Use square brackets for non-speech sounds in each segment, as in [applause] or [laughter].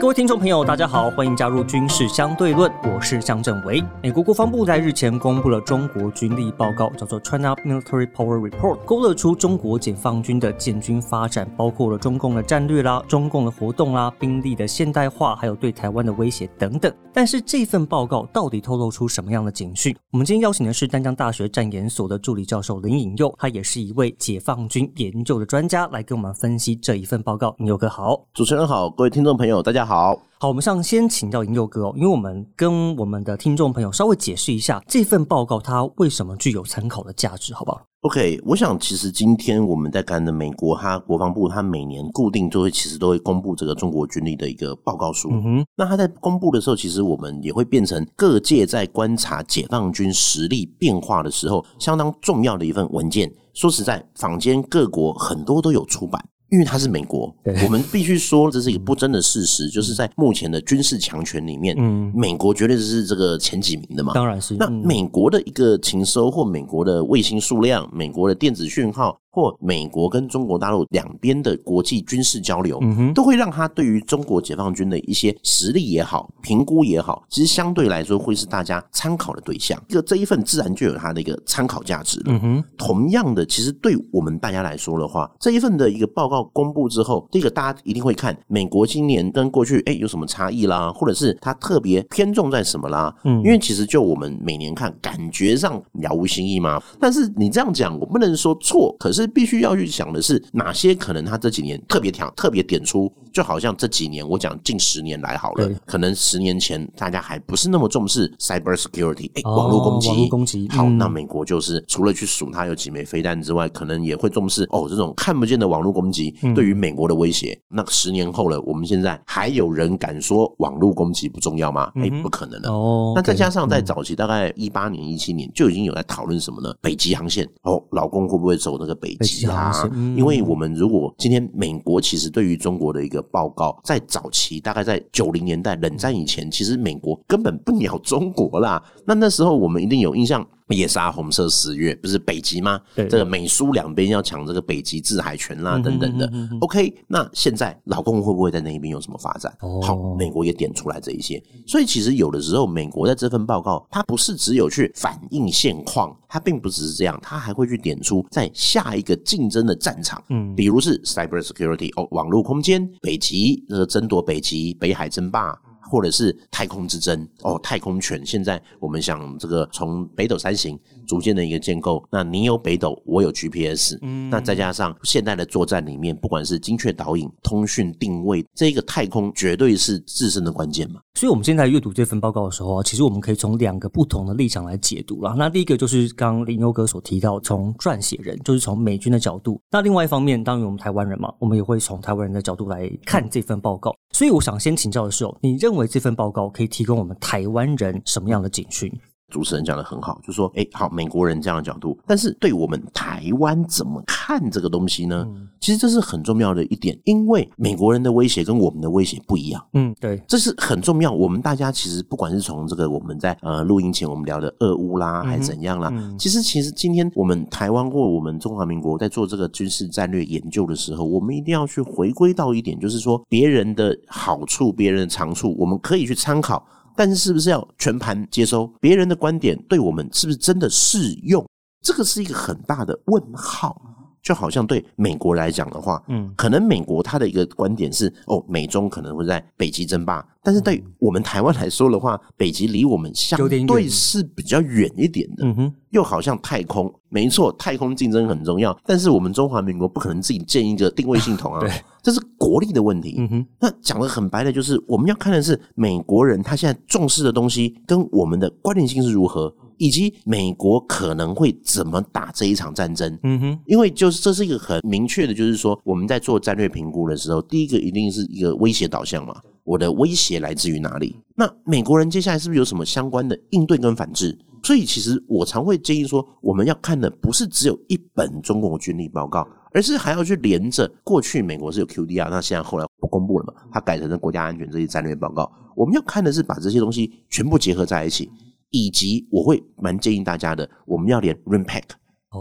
各位听众朋友，大家好，欢迎加入军事相对论，我是向正维。美国国防部在日前公布了中国军力报告，叫做 China Military Power Report，勾勒出中国解放军的建军发展，包括了中共的战略啦、中共的活动啦、兵力的现代化，还有对台湾的威胁等等。但是这份报告到底透露出什么样的警讯？我们今天邀请的是丹江大学战研所的助理教授林颖佑，他也是一位解放军研究的专家，来跟我们分析这一份报告。颖佑哥好，主持人好，各位听众朋友大家好。好，好，我们上先请到银佑哥哦，因为我们跟我们的听众朋友稍微解释一下这份报告它为什么具有参考的价值，好不好？OK，我想其实今天我们在看的美国，它国防部它每年固定就会其实都会公布这个中国军力的一个报告书。嗯哼，那它在公布的时候，其实我们也会变成各界在观察解放军实力变化的时候，相当重要的一份文件。说实在，坊间各国很多都有出版。因为它是美国，我们必须说这是一个不争的事实，就是在目前的军事强权里面，美国绝对是这个前几名的嘛。当然是。那美国的一个情收或美国的卫星数量、美国的电子讯号。或美国跟中国大陆两边的国际军事交流，都会让他对于中国解放军的一些实力也好、评估也好，其实相对来说会是大家参考的对象。这这一份自然就有它的一个参考价值了。同样的，其实对我们大家来说的话，这一份的一个报告公布之后，第一个大家一定会看美国今年跟过去哎有什么差异啦，或者是它特别偏重在什么啦。嗯，因为其实就我们每年看，感觉上了无新意嘛。但是你这样讲，我不能说错，可是。是必须要去想的是哪些可能他这几年特别挑特别点出，就好像这几年我讲近十年来好了，可能十年前大家还不是那么重视 cyber security，哎，网络攻击，网络攻击。好，那美国就是除了去数它有几枚飞弹之外，可能也会重视哦这种看不见的网络攻击对于美国的威胁。那十年后了，我们现在还有人敢说网络攻击不重要吗？哎，不可能的。哦，那再加上在早期大概一八年、一七年就已经有在讨论什么呢？北极航线哦，老公会不会走那个北？北极啊，因为我们如果今天美国其实对于中国的一个报告，在早期大概在九零年代冷战以前，其实美国根本不鸟中国啦。那那时候我们一定有印象。夜杀红色十月不是北极吗？这个美苏两边要抢这个北极制海权啦，等等的。OK，那现在老公会不会在那一边有什么发展？好，美国也点出来这一些。所以其实有的时候，美国在这份报告，它不是只有去反映现况，它并不只是这样，它还会去点出在下一个竞争的战场，嗯，比如是 cyber security 哦，网络空间，北极呃争夺北极，北海争霸。或者是太空之争哦，太空权。现在我们想这个从北斗三型逐渐的一个建构，那你有北斗，我有 GPS，嗯，那再加上现代的作战里面，不管是精确导引、通讯定位，这个太空绝对是自身的关键嘛。所以，我们现在阅读这份报告的时候啊，其实我们可以从两个不同的立场来解读了。那第一个就是刚刚林优哥所提到，从撰写人，就是从美军的角度；那另外一方面，当然我们台湾人嘛，我们也会从台湾人的角度来看这份报告。所以，我想先请教的是哦，你认为这份报告可以提供我们台湾人什么样的警讯？主持人讲的很好，就说：“哎，好，美国人这样的角度，但是对我们台湾怎么看这个东西呢？其实这是很重要的一点，因为美国人的威胁跟我们的威胁不一样。嗯，对，这是很重要。我们大家其实不管是从这个我们在呃录音前我们聊的俄乌啦，还是怎样啦，其实其实今天我们台湾或我们中华民国在做这个军事战略研究的时候，我们一定要去回归到一点，就是说别人的好处、别人的长处，我们可以去参考。”但是，是不是要全盘接收别人的观点？对我们是不是真的适用？这个是一个很大的问号。就好像对美国来讲的话，嗯，可能美国他的一个观点是，哦，美中可能会在北极争霸。但是对我们台湾来说的话，北极离我们相对是比较远一点的。嗯哼，又好像太空，没错，太空竞争很重要。但是我们中华民国不可能自己建一个定位系统啊。[laughs] 对，这是国力的问题。嗯哼，那讲的很白的，就是我们要看的是美国人他现在重视的东西跟我们的关联性是如何。以及美国可能会怎么打这一场战争？嗯哼，因为就是这是一个很明确的，就是说我们在做战略评估的时候，第一个一定是一个威胁导向嘛。我的威胁来自于哪里？那美国人接下来是不是有什么相关的应对跟反制？所以其实我常会建议说，我们要看的不是只有一本中国军力报告，而是还要去连着过去美国是有 QDR，那现在后来不公布了嘛？它改成了国家安全这些战略报告。我们要看的是把这些东西全部结合在一起。以及我会蛮建议大家的，我们要连 Rimpack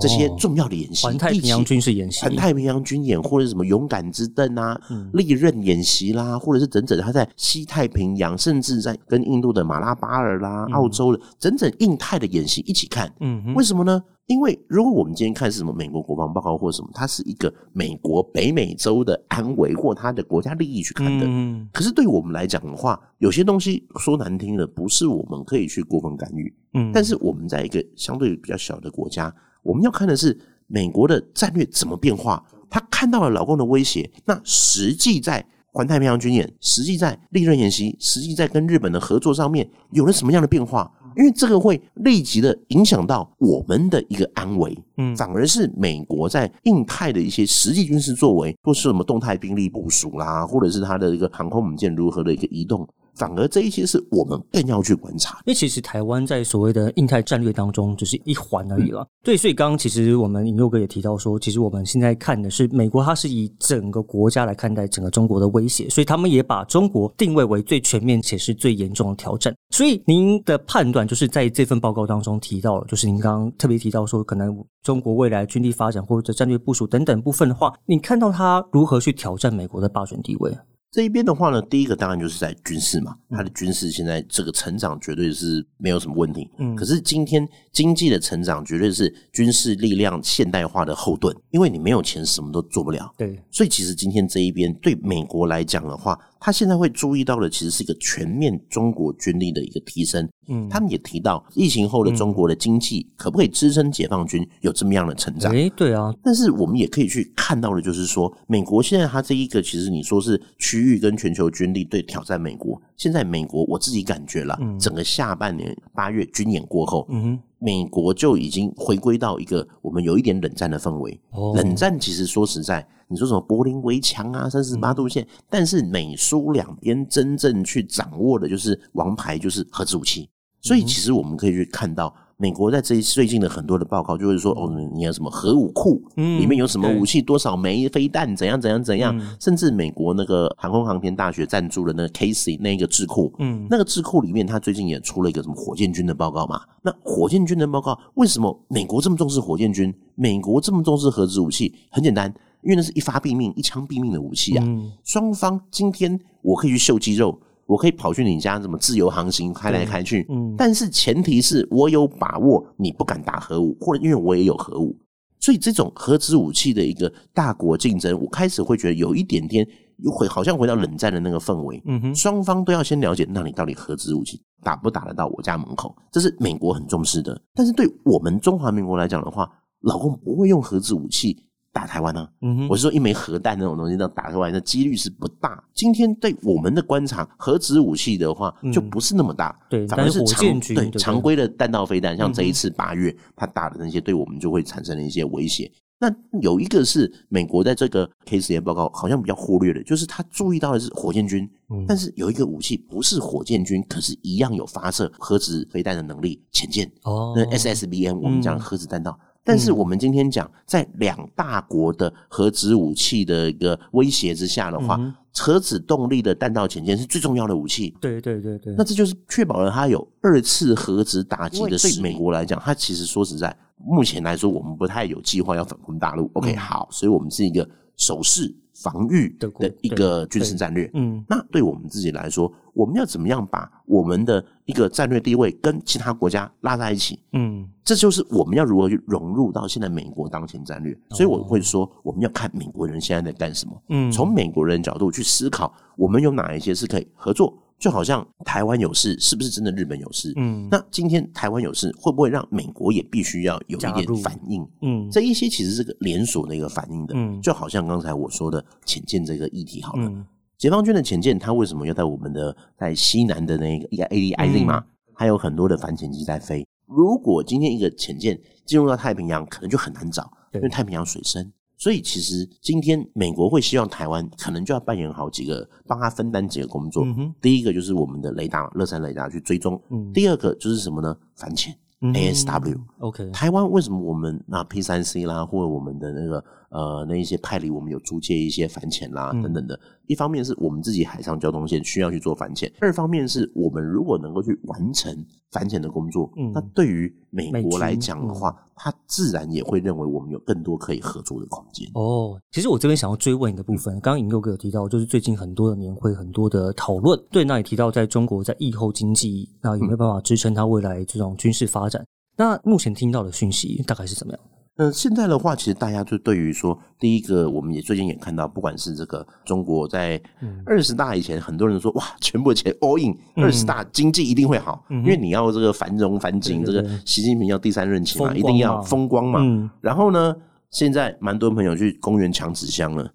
这些重要的演习，环太平洋军事演习，环太平洋军演或者什么勇敢之盾啊、利刃演习啦，或者是整整他在西太平洋，甚至在跟印度的马拉巴尔啦、澳洲的整整印太的演习一起看。嗯，为什么呢？因为如果我们今天看是什么美国国防报告或者什么，它是一个美国北美洲的安危或它的国家利益去看的。嗯，可是对我们来讲的话，有些东西说难听的，不是我们可以去过分干预。嗯，但是我们在一个相对比较小的国家。我们要看的是美国的战略怎么变化，他看到了老公的威胁，那实际在环太平洋军演，实际在利润演习，实际在跟日本的合作上面有了什么样的变化？因为这个会立即的影响到我们的一个安危，嗯，反而是美国在印太的一些实际军事作为，或是什么动态兵力部署啦，或者是它的一个航空母舰如何的一个移动。反而这一些是我们更要去观察，因为其实台湾在所谓的印太战略当中只是一环而已了。对，所以刚刚其实我们尹佑哥也提到说，其实我们现在看的是美国，它是以整个国家来看待整个中国的威胁，所以他们也把中国定位为最全面且是最严重的挑战。所以您的判断就是在这份报告当中提到了，就是您刚刚特别提到说，可能中国未来军力发展或者战略部署等等部分的话，你看到它如何去挑战美国的霸权地位？这一边的话呢，第一个当然就是在军事嘛，它的军事现在这个成长绝对是没有什么问题。嗯，可是今天经济的成长绝对是军事力量现代化的后盾，因为你没有钱什么都做不了。对，所以其实今天这一边对美国来讲的话。他现在会注意到的，其实是一个全面中国军力的一个提升。嗯，他们也提到疫情后的中国的经济可不可以支撑解放军有这么样的成长？哎，对啊。但是我们也可以去看到的，就是说，美国现在它这一个，其实你说是区域跟全球军力对挑战美国。现在美国我自己感觉了，整个下半年八月军演过后，嗯美国就已经回归到一个我们有一点冷战的氛围。冷战其实说实在。你说什么柏林围墙啊，三十八度线？但是美苏两边真正去掌握的就是王牌，就是核子武器。所以其实我们可以去看到，美国在这最近的很多的报告，就是说哦，你有什么核武库，里面有什么武器，多少枚飞弹，怎样怎样怎样。甚至美国那个航空航天大学赞助的那个 Casey 那个智库，嗯，那个智库里面，他最近也出了一个什么火箭军的报告嘛？那火箭军的报告，为什么美国这么重视火箭军？美国这么重视核子武器？很简单。因为那是一发毙命、一枪毙命的武器啊！双方今天我可以去秀肌肉，我可以跑去你家怎么自由航行开来开去，但是前提是我有把握你不敢打核武，或者因为我也有核武，所以这种核子武器的一个大国竞争，我开始会觉得有一点点又回好像回到冷战的那个氛围。嗯哼，双方都要先了解，那你到底核子武器打不打得到我家门口？这是美国很重视的。但是对我们中华民国来讲的话，老公不会用核子武器。打台湾呢？我是说，一枚核弹那种东西，那打台湾的几率是不大。今天对我们的观察，核子武器的话，就不是那么大。对，反而是常对常规的弹道飞弹，像这一次八月他打的那些，对我们就会产生了一些威胁。那有一个是美国在这个 K 实验报告好像比较忽略的，就是他注意到的是火箭军，但是有一个武器不是火箭军，可是一样有发射核子飞弹的能力，潜舰哦，那 SSBN 我们讲核子弹道。但是我们今天讲，在两大国的核子武器的一个威胁之下的话，核子动力的弹道潜舰是最重要的武器。对对对对，那这就是确保了它有二次核子打击的。对美国来讲，它其实说实在，目前来说我们不太有计划要反攻大陆。OK，好，所以我们是一个守势。防御的一个军事战略，嗯，那对我们自己来说，我们要怎么样把我们的一个战略地位跟其他国家拉在一起？嗯，这就是我们要如何去融入到现在美国当前战略。所以我会说，我们要看美国人现在在干什么，嗯，从美国人角度去思考，我们有哪一些是可以合作。就好像台湾有事，是不是真的日本有事？嗯，那今天台湾有事，会不会让美国也必须要有一点反应？嗯，这一些其实是个连锁的一个反应的。嗯，就好像刚才我说的浅见这个议题，好了，解放军的潜舰，它为什么要在我们的在西南的那个一个 A D I Z 嘛？还有很多的反潜机在飞。如果今天一个潜舰进入到太平洋，可能就很难找，因为太平洋水深。所以，其实今天美国会希望台湾可能就要扮演好几个，帮他分担几个工作。第一个就是我们的雷达，乐山雷达去追踪。第二个就是什么呢？反潜，ASW。OK，台湾为什么我们拿 P 三 C 啦，或者我们的那个呃那一些派里，我们有租借一些反潜啦等等的一方面是我们自己海上交通线需要去做反潜，二方面是我们如果能够去完成反潜的工作，嗯那对于美国来讲的话，他自然也会认为我们有更多可以合作的空间。哦，其实我这边想要追问一个部分，刚刚尹佑哥有提到，就是最近很多的年会，很多的讨论，对，那也提到在中国在疫后经济，那有没有办法支撑它未来这种军事发展？那目前听到的讯息大概是怎么样？嗯，现在的话，其实大家就对于说，第一个，我们也最近也看到，不管是这个中国在二十大以前，很多人说哇，全部的钱 all in 二十大，经济一定会好，因为你要这个繁荣繁景，这个习近平要第三任期嘛，一定要风光嘛。嗯然后呢，现在蛮多朋友去公园抢纸箱了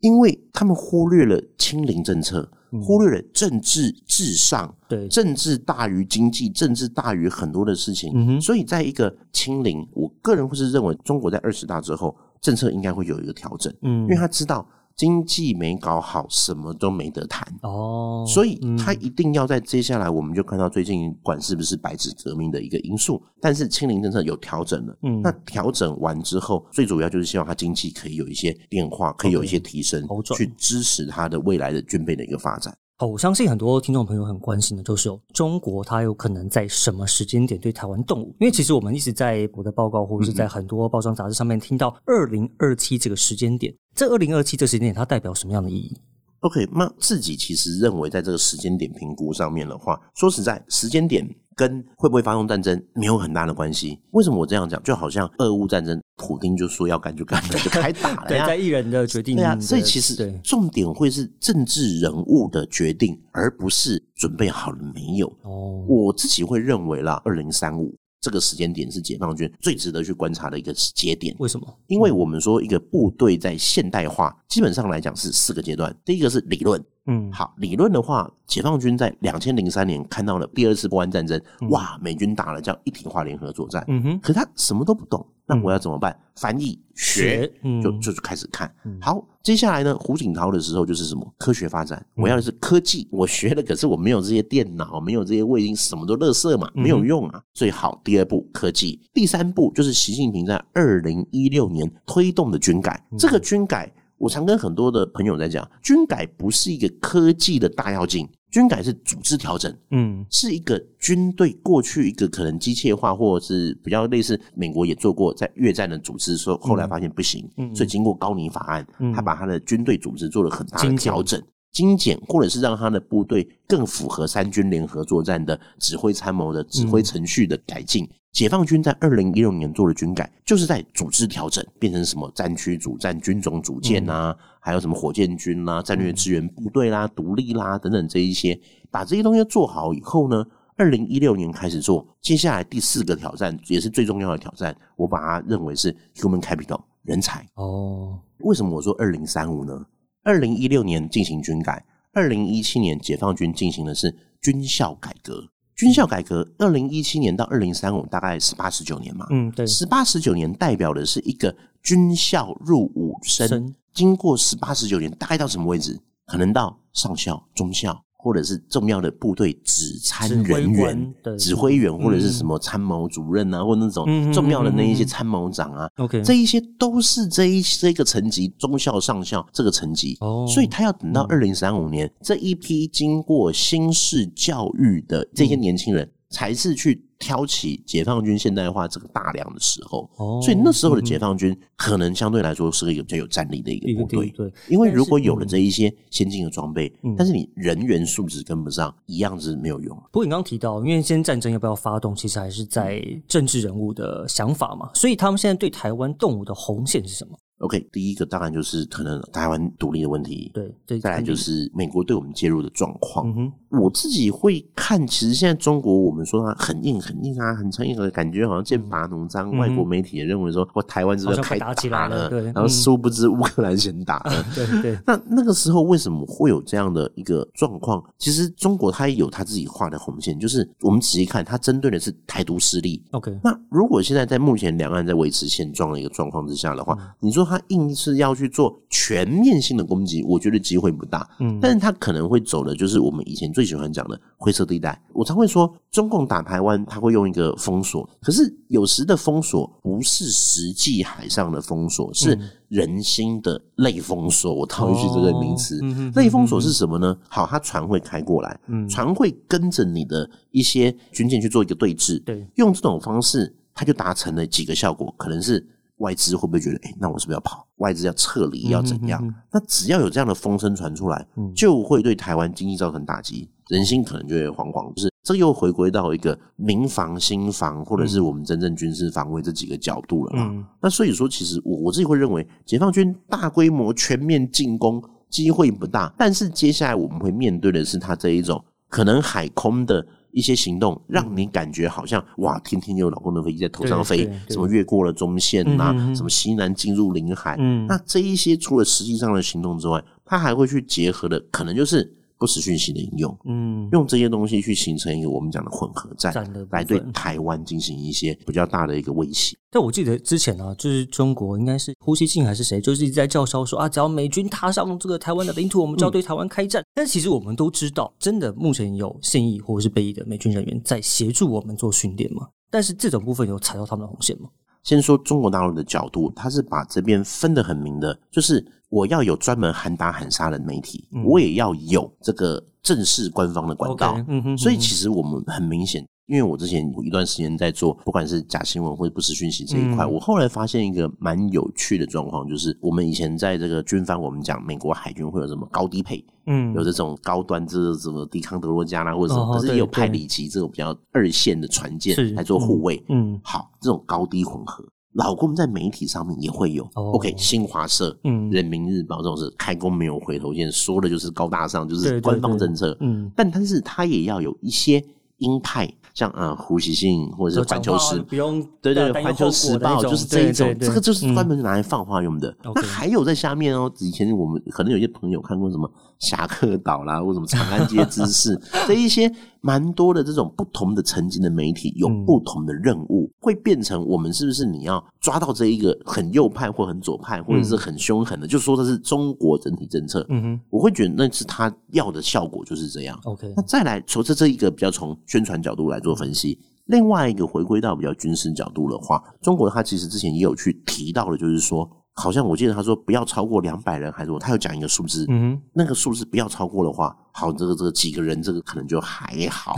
因为他们忽略了清零政策，忽略了政治至上，对，政治大于经济，政治大于很多的事情。嗯所以，在一个清零，我个人会是认为，中国在二十大之后，政策应该会有一个调整，嗯。因为他知道经济没搞好，什么都没得谈。哦，所以嗯他一定要在接下来，我们就看到最近管是不是白纸革命的一个因素，但是清零政策有调整了。嗯那调整完之后，最主要就是希望他经济可以有一些变化，可以有一些提升去支持他的未来的军备的一个发展。哦，我相信很多听众朋友很关心的就是哦，中国它有可能在什么时间点对台湾动武？因为其实我们一直在我的报告或者是在很多包装杂志上面听到二零二七这个时间点，这二零二七这时间点它代表什么样的意义？OK，那自己其实认为，在这个时间点评估上面的话，说实在，时间点跟会不会发动战争没有很大的关系。为什么我这样讲？就好像俄乌战争，普丁就说要干就干了，就开打了 [laughs] 对，呀。在艺人的决定对啊，所以其实重点会是政治人物的决定，而不是准备好了没有。哦，我自己会认为啦，二零三五这个时间点是解放军最值得去观察的一个节点。为什么？因为我们说一个部队在现代化，基本上来讲是四个阶段。第一个是理论，嗯，好，理论的话，解放军在两千零三年看到了第二次波湾战争，哇，美军打了叫一体化联合作战，嗯哼，可他什么都不懂，那我要怎么办？翻译学就就是开始看。好，接下来呢，胡锦涛的时候就是什么？科学发展，我要的是科技，我学了，可是我没有这些电脑，没有这些卫星，什么都垃圾嘛，没有用啊。最好，第二步科技，第三步就是习近平在二零一六年推动的军改，这个军改。我常跟很多的朋友在讲，军改不是一个科技的大跃进，军改是组织调整，嗯是一个军队过去一个可能机械化，或者是比较类似美国也做过在越战的组织，说后来发现不行，所以经过高尼法案，他把他的军队组织做了很大的调整。精简，或者是让他的部队更符合三军联合作战的指挥参谋的指挥程序的改进。解放军在二零一六年做的军改，就是在组织调整，变成什么战区主战、军种组建啊，还有什么火箭军啦、战略支援部队啦、独立啦等等这一些，把这些东西做好以后呢，二零一六年开始做，接下来第四个挑战也是最重要的挑战，我把它认为是 human capital 人才。哦，为什么我说二零三五呢？二零一六年进行军改，二零一七年解放军进行的是军校改革。军校改革，二零一七年到二零三五大概十八十九年嘛，嗯，对，十八十九年代表的是一个军校入伍生生，经过十八十九年，大概到什么位置？可能到上校、中校，或者是重要的部队指参人员指挥员，或者是什么参谋主任啊，或那种嗯重要的那一些参谋长啊，OK，这一些都是这一这个层级，中校、上校这个层级，哦。所以他要等到二零三五年，这一批经过新式教育的这些年轻人，才是去挑起解放军现代化这个大梁的时候。哦所以那时候的解放军可能相对来说是一个比较有战力的一一个个部队，对，因为如果有了这一些先进的装备嗯，但是你人员素质跟不上，一样是没有用。不过你刚刚提到，因为现在战争要不要发动，其实还是在政治人物的想法嘛，所以他们现在对台湾动武的红线是什么？OK，第一个当然就是可能台湾独立的问题，对，对，再来就是美国对我们介入的状况。嗯哼，我自己会看，其实现在中国我们说它很硬很硬啊，很强硬的感觉好像剑拔弩张。嗯外国媒体也认为说，哇，台湾是不是要开好像快打起来了对然后嗯殊不知乌克兰先打了。[laughs] 对对，[laughs] 那那个时候为什么会有这样的一个状况？其实中国它也有它自己画的红线，就是我们仔细看，它针对的是台独势力。OK，那如果现在在目前两岸在维持现状的一个状况之下的话，你说他硬是要去做全面性的攻击，我觉得机会不大。嗯，但是他可能会走的就是我们以前最喜欢讲的灰色地带。我常会说，中共打台湾，他会用一个封锁，可是有时的封锁不是实际海上的封锁，是人心的类封锁。我套一句这个名词，类封锁是什么呢？好，他船会开过来，船会跟着你的一些军舰去做一个对峙，对，用这种方式，他就达成了几个效果，可能是。外资会不会觉得，哎，那我是不是要跑？外资要撤离，要怎样？那只要有这样的风声传出来，就会对台湾经济造成打击，人心可能就会惶惶。就是这又回归到一个民防、新防，或者是我们真正军事防卫这几个角度了嘛？那所以说，其实我我自己会认为，解放军大规模全面进攻机会不大，但是接下来我们会面对的是他这一种可能海空的。一些行动让你感觉好像哇，天天有老公的飞机在头上飞，什么越过了中线呐，什么西南进入领海，那这一些除了实际上的行动之外，他还会去结合的，可能就是。不实讯息的应用，嗯，用这些东西去形成一个我们讲的混合战，来对台湾进行一些比较大的一个威胁。但我记得之前啊，就是中国应该是呼吸镜还是谁，就是一直在叫嚣说啊，只要美军踏上这个台湾的领土，我们就要对台湾开战。但其实我们都知道，真的目前有现役或者是备役的美军人员在协助我们做训练嘛？但是这种部分有踩到他们的红线吗？先说中国大陆的角度，他是把这边分得很明的，就是我要有专门喊打喊杀的媒体，我也要有这个正式官方的管道。所以其实我们很明显。因为我之前有一段时间在做，不管是假新闻或者不实讯息这一块，我后来发现一个蛮有趣的状况，就是我们以前在这个军方，我们讲美国海军会有什么高低配，嗯，有这种高端这什么抵抗德罗加啦，或者什么，可是也有派里奇这种比较二线的船舰来做护卫，嗯，好，这种高低混合，老公在媒体上面也会有，OK，新华社、嗯，人民日报这种是开工没有回头箭，说的就是高大上，就是官方政策，嗯，但但是他也要有一些鹰派。像啊，胡锡进或者是环球时，不用对对，环球时报就是这一种，这个就是专门拿来放话用的。那还有在下面哦，以前我们可能有些朋友看过什么。侠客岛啦，或什么长安街知识，[laughs] 这一些蛮多的这种不同的层级的媒体，有不同的任务，会变成我们是不是你要抓到这一个很右派或很左派，或者是很凶狠的，就说这是中国整体政策。嗯哼，我会觉得那是他要的效果就是这样。OK，那再来从这这一个比较从宣传角度来做分析，另外一个回归到比较军事角度的话，中国他其实之前也有去提到的，就是说。好像我记得他说不要超过两百人，还是我他有讲一个数字，嗯，那个数字不要超过的话，好，这个这个几个人，这个可能就还好。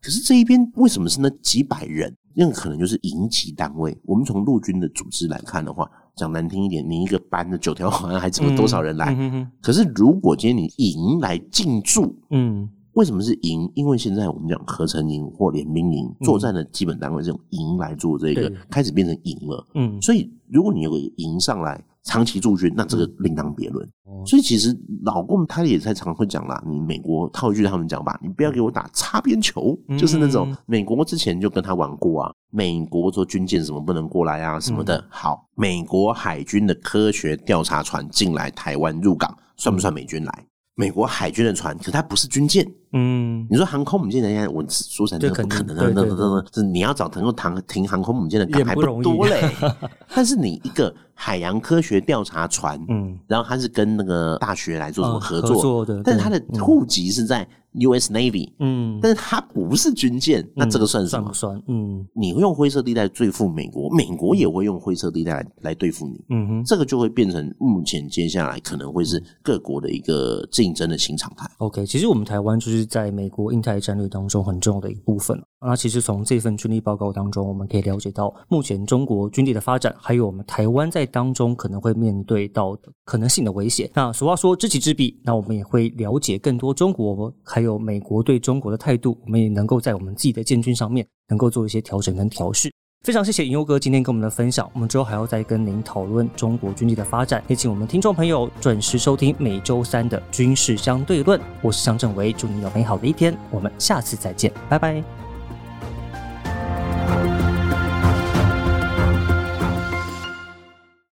可是这一边为什么是那几百人？那个可能就是营级单位。我们从陆军的组织来看的话，讲难听一点，你一个班的九条好像还这么多少人来？可是如果今天你营来进驻，嗯。为什么是营？因为现在我们讲合成营或联兵营作战的基本单位，是用营来做这个，开始变成营了。嗯，所以如果你有个营上来长期驻军，那这个另当别论。所以其实老共他也在常会讲啦，你美国套一句他们讲吧，你不要给我打擦边球，就是那种美国之前就跟他玩过啊。美国说军舰什么不能过来啊什么的。好，美国海军的科学调查船进来台湾入港，算不算美军来？美国海军的船，可它不是军舰。嗯，你说航空母舰人家，我说起来不可能的，那那那是你要找能够停停航空母舰的港还不多嘞。[laughs] 但是你一个海洋科学调查船，嗯，然后它是跟那个大学来做什么合作的，但是它的户籍是在。U.S. Navy，嗯，但是它不是军舰，那这个算什么？算，嗯，你会用灰色地带对付美国，美国也会用灰色地带来来对付你，嗯哼，这个就会变成目前接下来可能会是各国的一个竞争的新常态。OK，其实我们台湾就是在美国印太战略当中很重要的一部分。那其实从这份军力报告当中，我们可以了解到目前中国军力的发展，还有我们台湾在当中可能会面对到的可能性的威胁。那俗话说知己知彼，那我们也会了解更多中国还有美国对中国的态度，我们也能够在我们自己的建军上面能够做一些调整跟调试。非常谢谢尹优哥今天跟我们的分享，我们之后还要再跟您讨论中国军力的发展，也请我们听众朋友准时收听每周三的军事相对论。我是向正维，祝你有美好的一天，我们下次再见，拜拜。